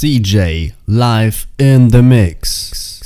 CJ live in the mix.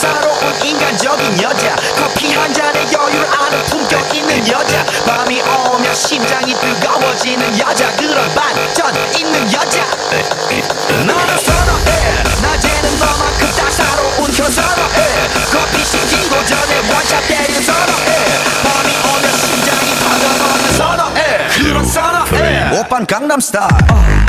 사로운 인간적인 여자. 커피 한 잔에 여유를 아는 품격 있는 여자. 밤이 오면 심장이 뜨거워지는 여자. 그런 반전 있는 여자. 너를 선호해. 낮에는 너만큼 따사로운 혀 선호해. 커피 시키고 전에 원샷 때리는 선호해. 밤이 오면 심장이 터져놓는 선호해. 그런 선호해. 오빤 강남스타일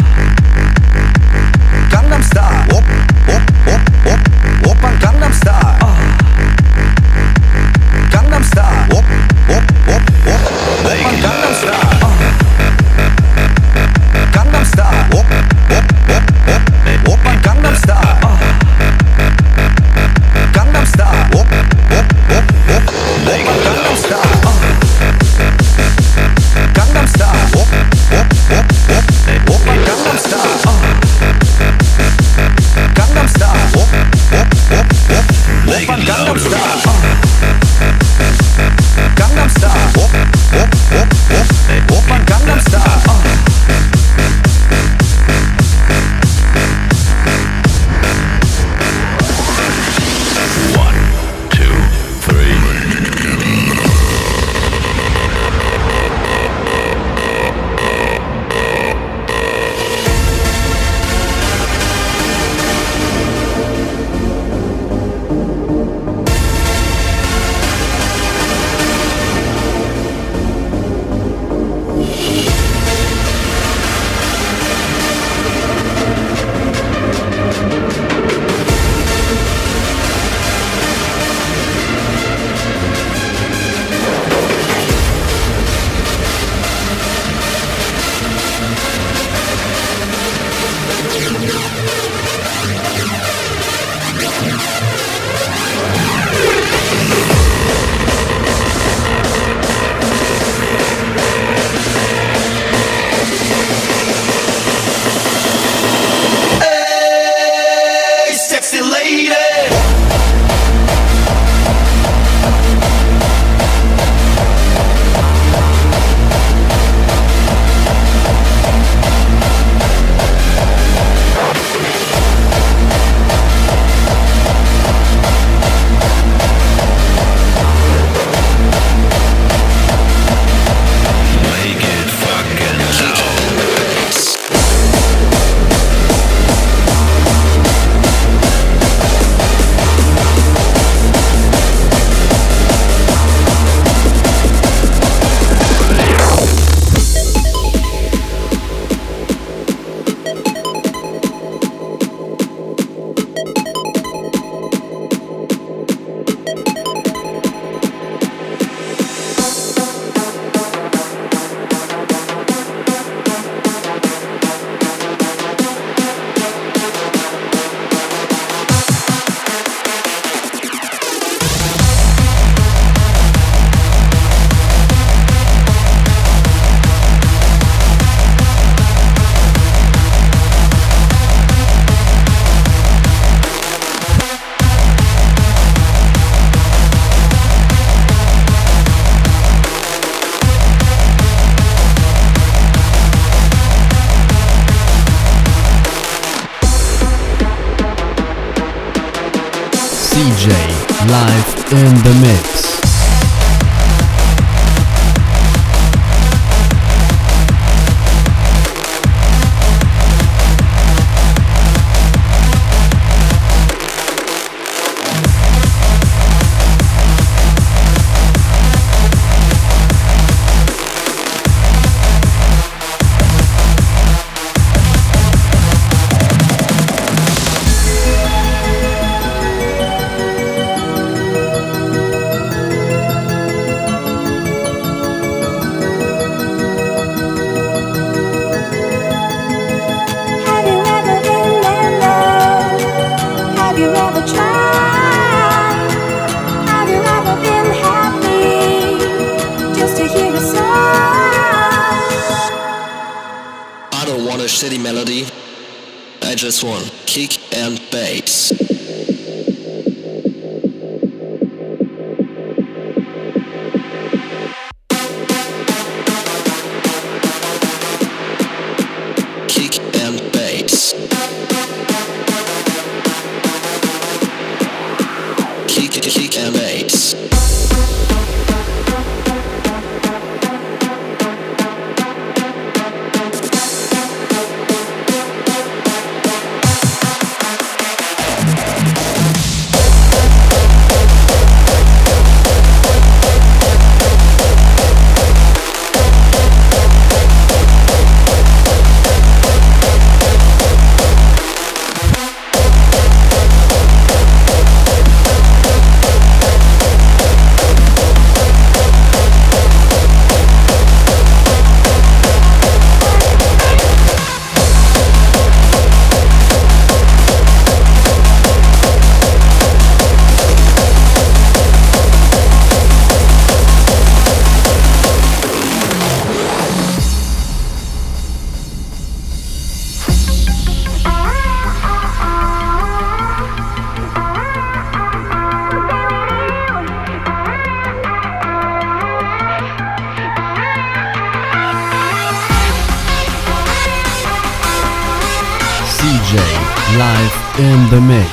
live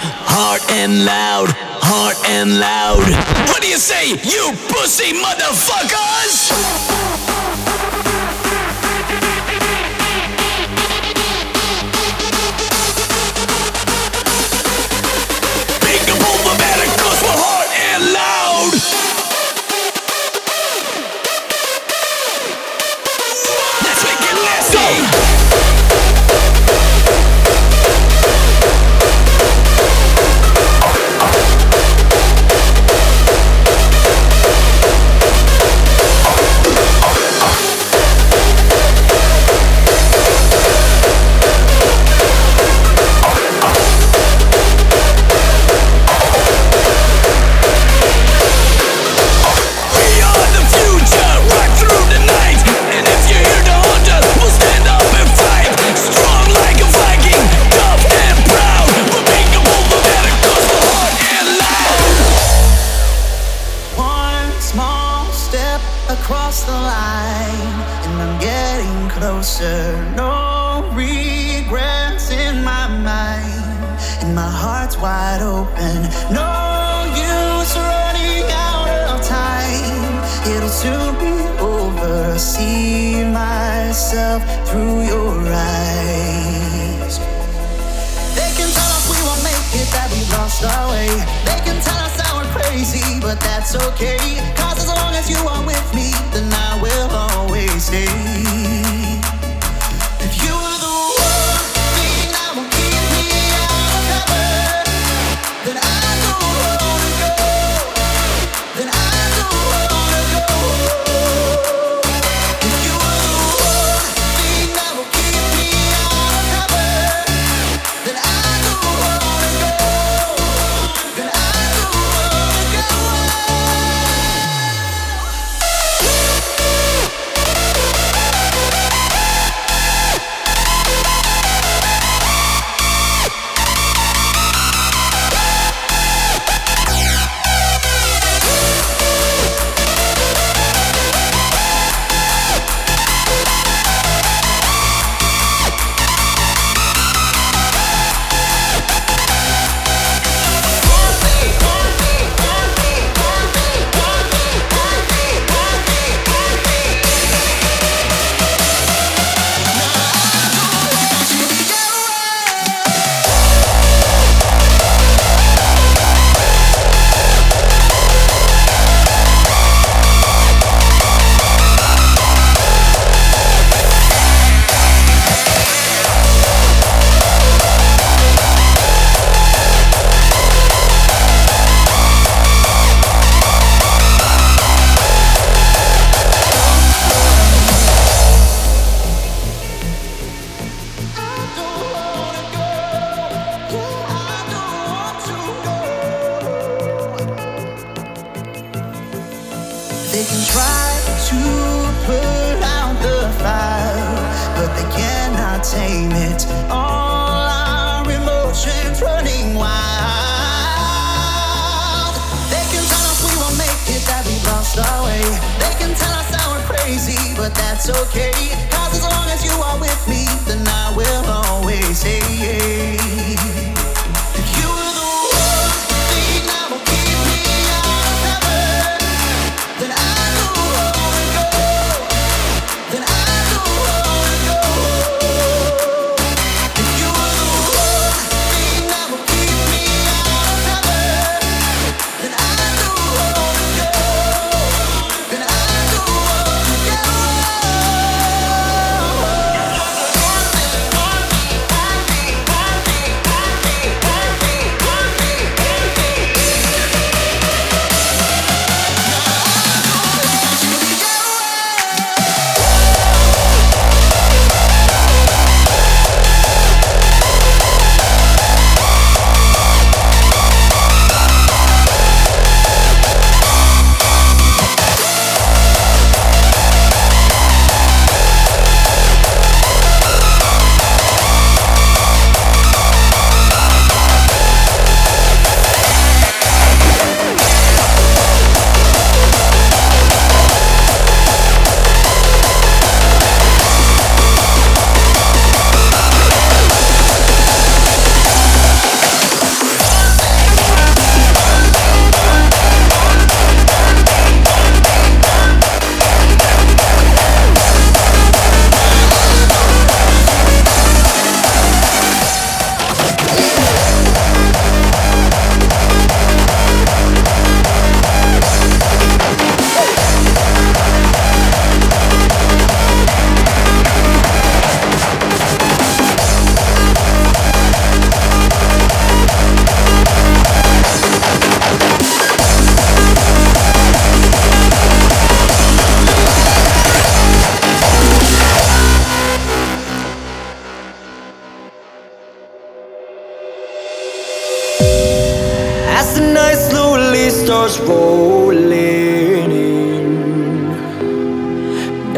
hard and loud, hard and loud. What do you say, you pussy motherfuckers?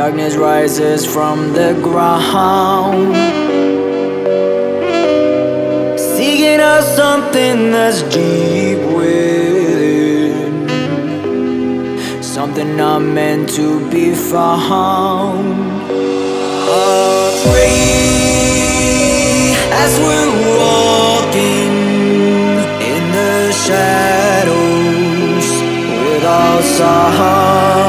Darkness rises from the ground, seeking out something that's deep within, something not meant to be found. Afraid as we're walking in the shadows without sight.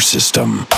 System.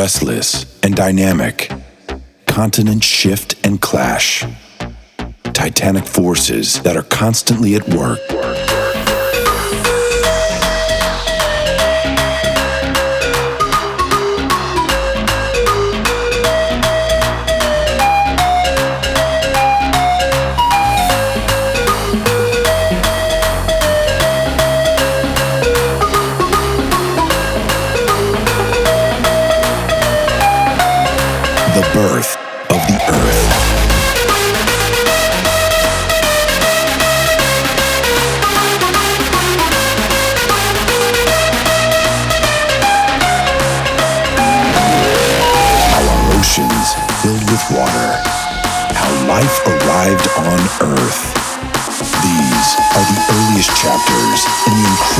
Restless and dynamic. Continents shift and clash. Titanic forces that are constantly at work.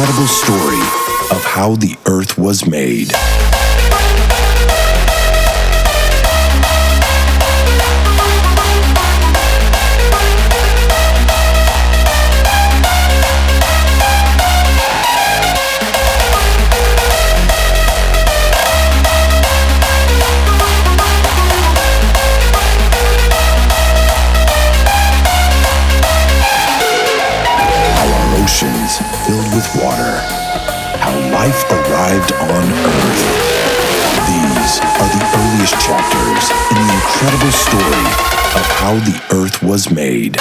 Incredible story of how the earth was made. Incredible story of how the Earth was made.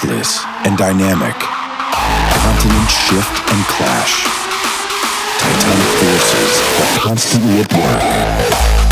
Restless and dynamic. Continents shift and clash. Titanic forces are constantly at work.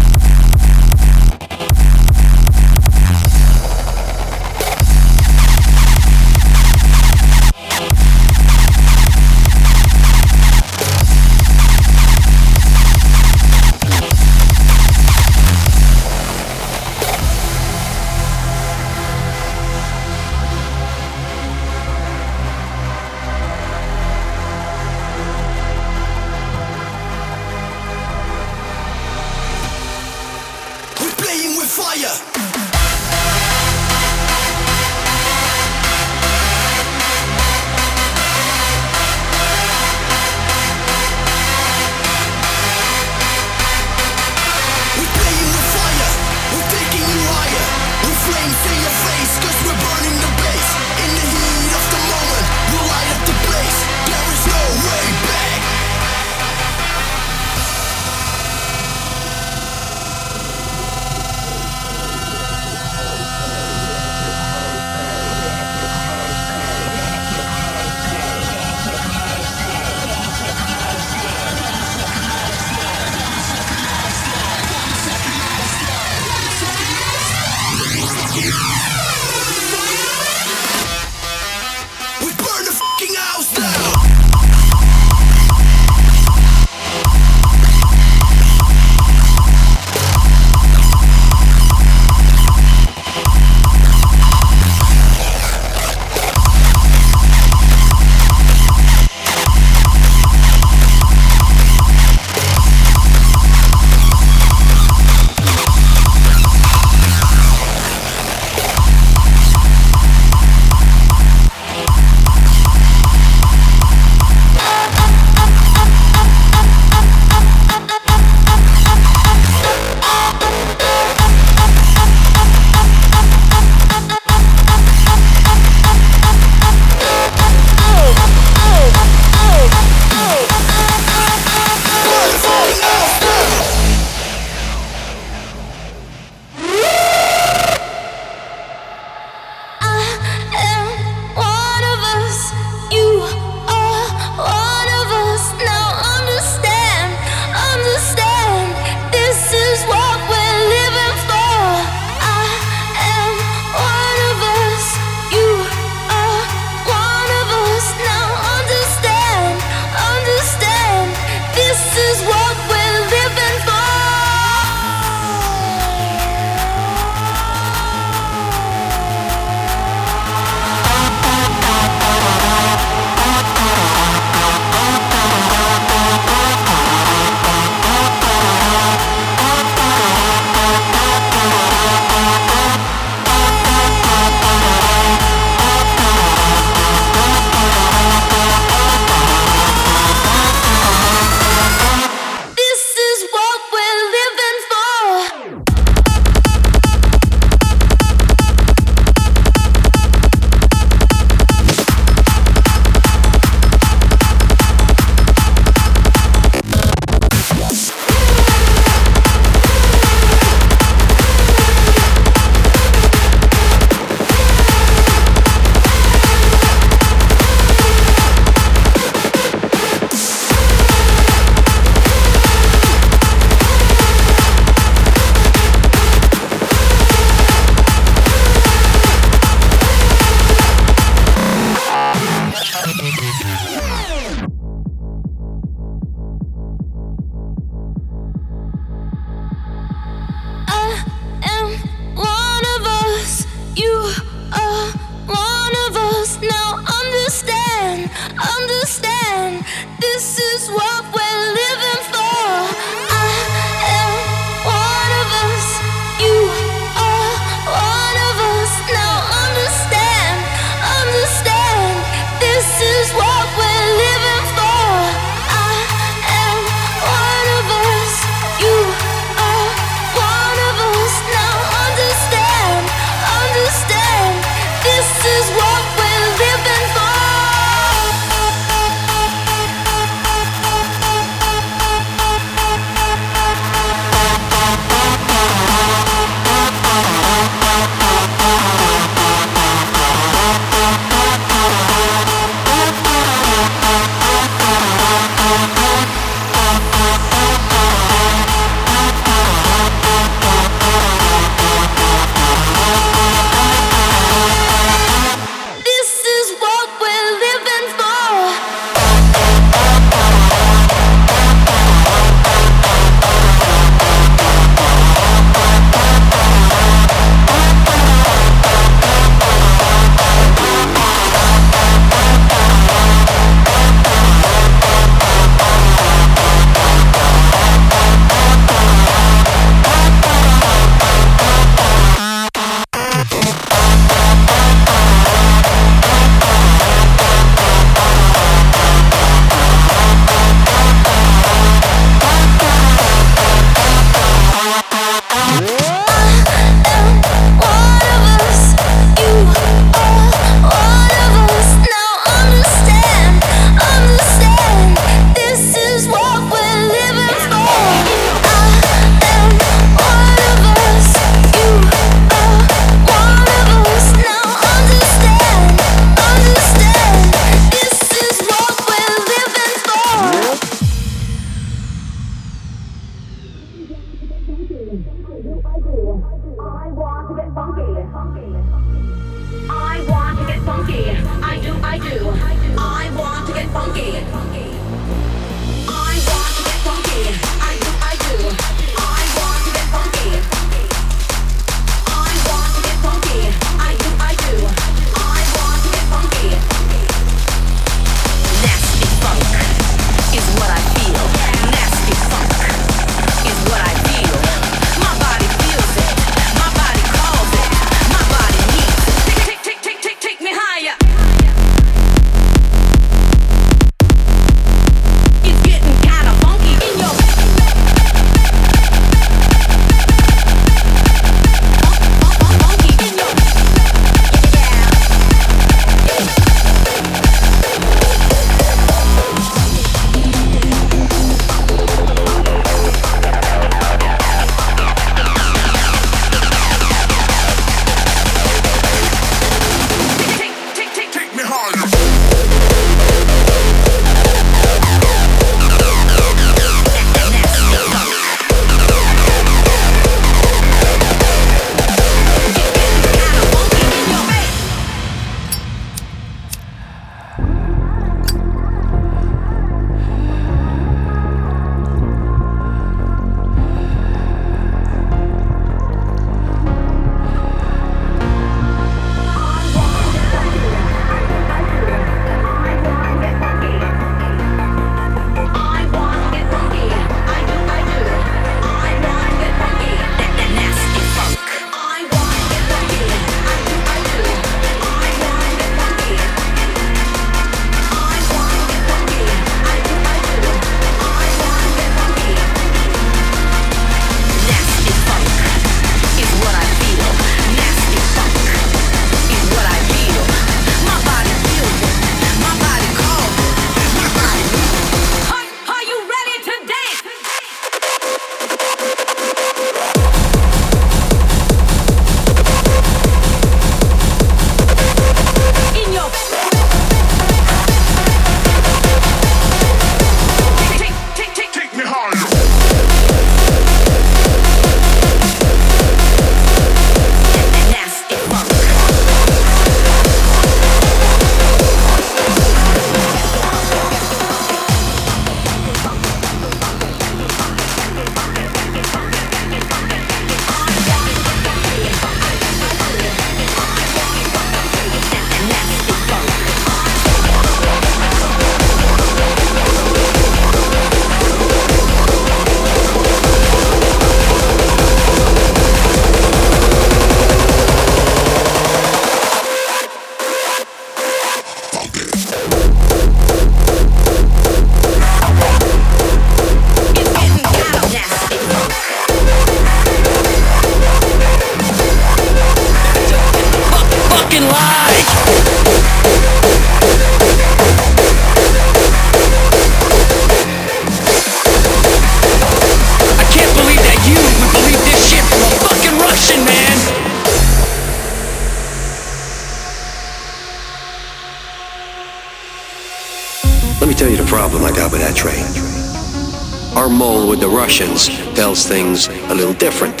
With the Russians tells things a little different.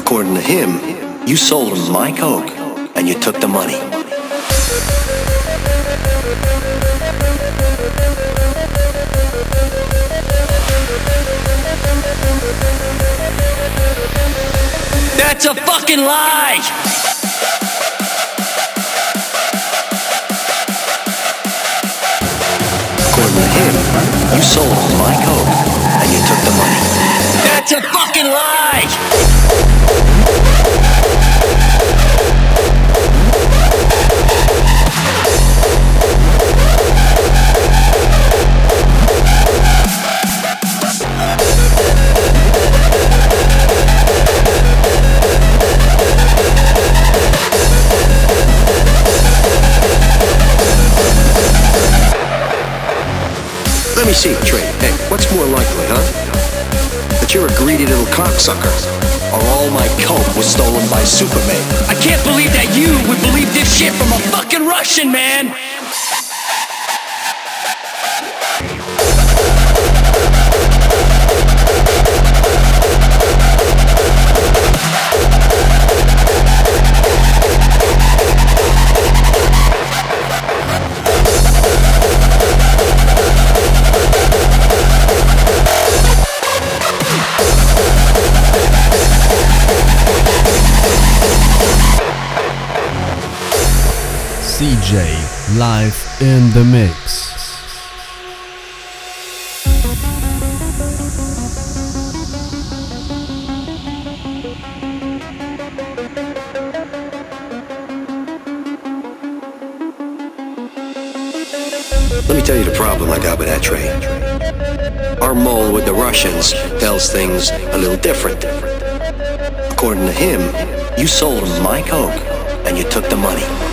According to him, you sold him my coke and you took the money. That's a fucking lie! According to him, you sold my coke and you took the money. That's a fucking lie! Let me see trade. Hey, what's more likely, That you're a greedy little cocksucker, or all my coke was stolen by Superman. I can't believe that you would believe this shit from a fucking Russian, man! CJ live in the mix. Let me tell you the problem I got with that train. Our mole with the Russians tells things a little different. According to him, you sold my coke and you took the money.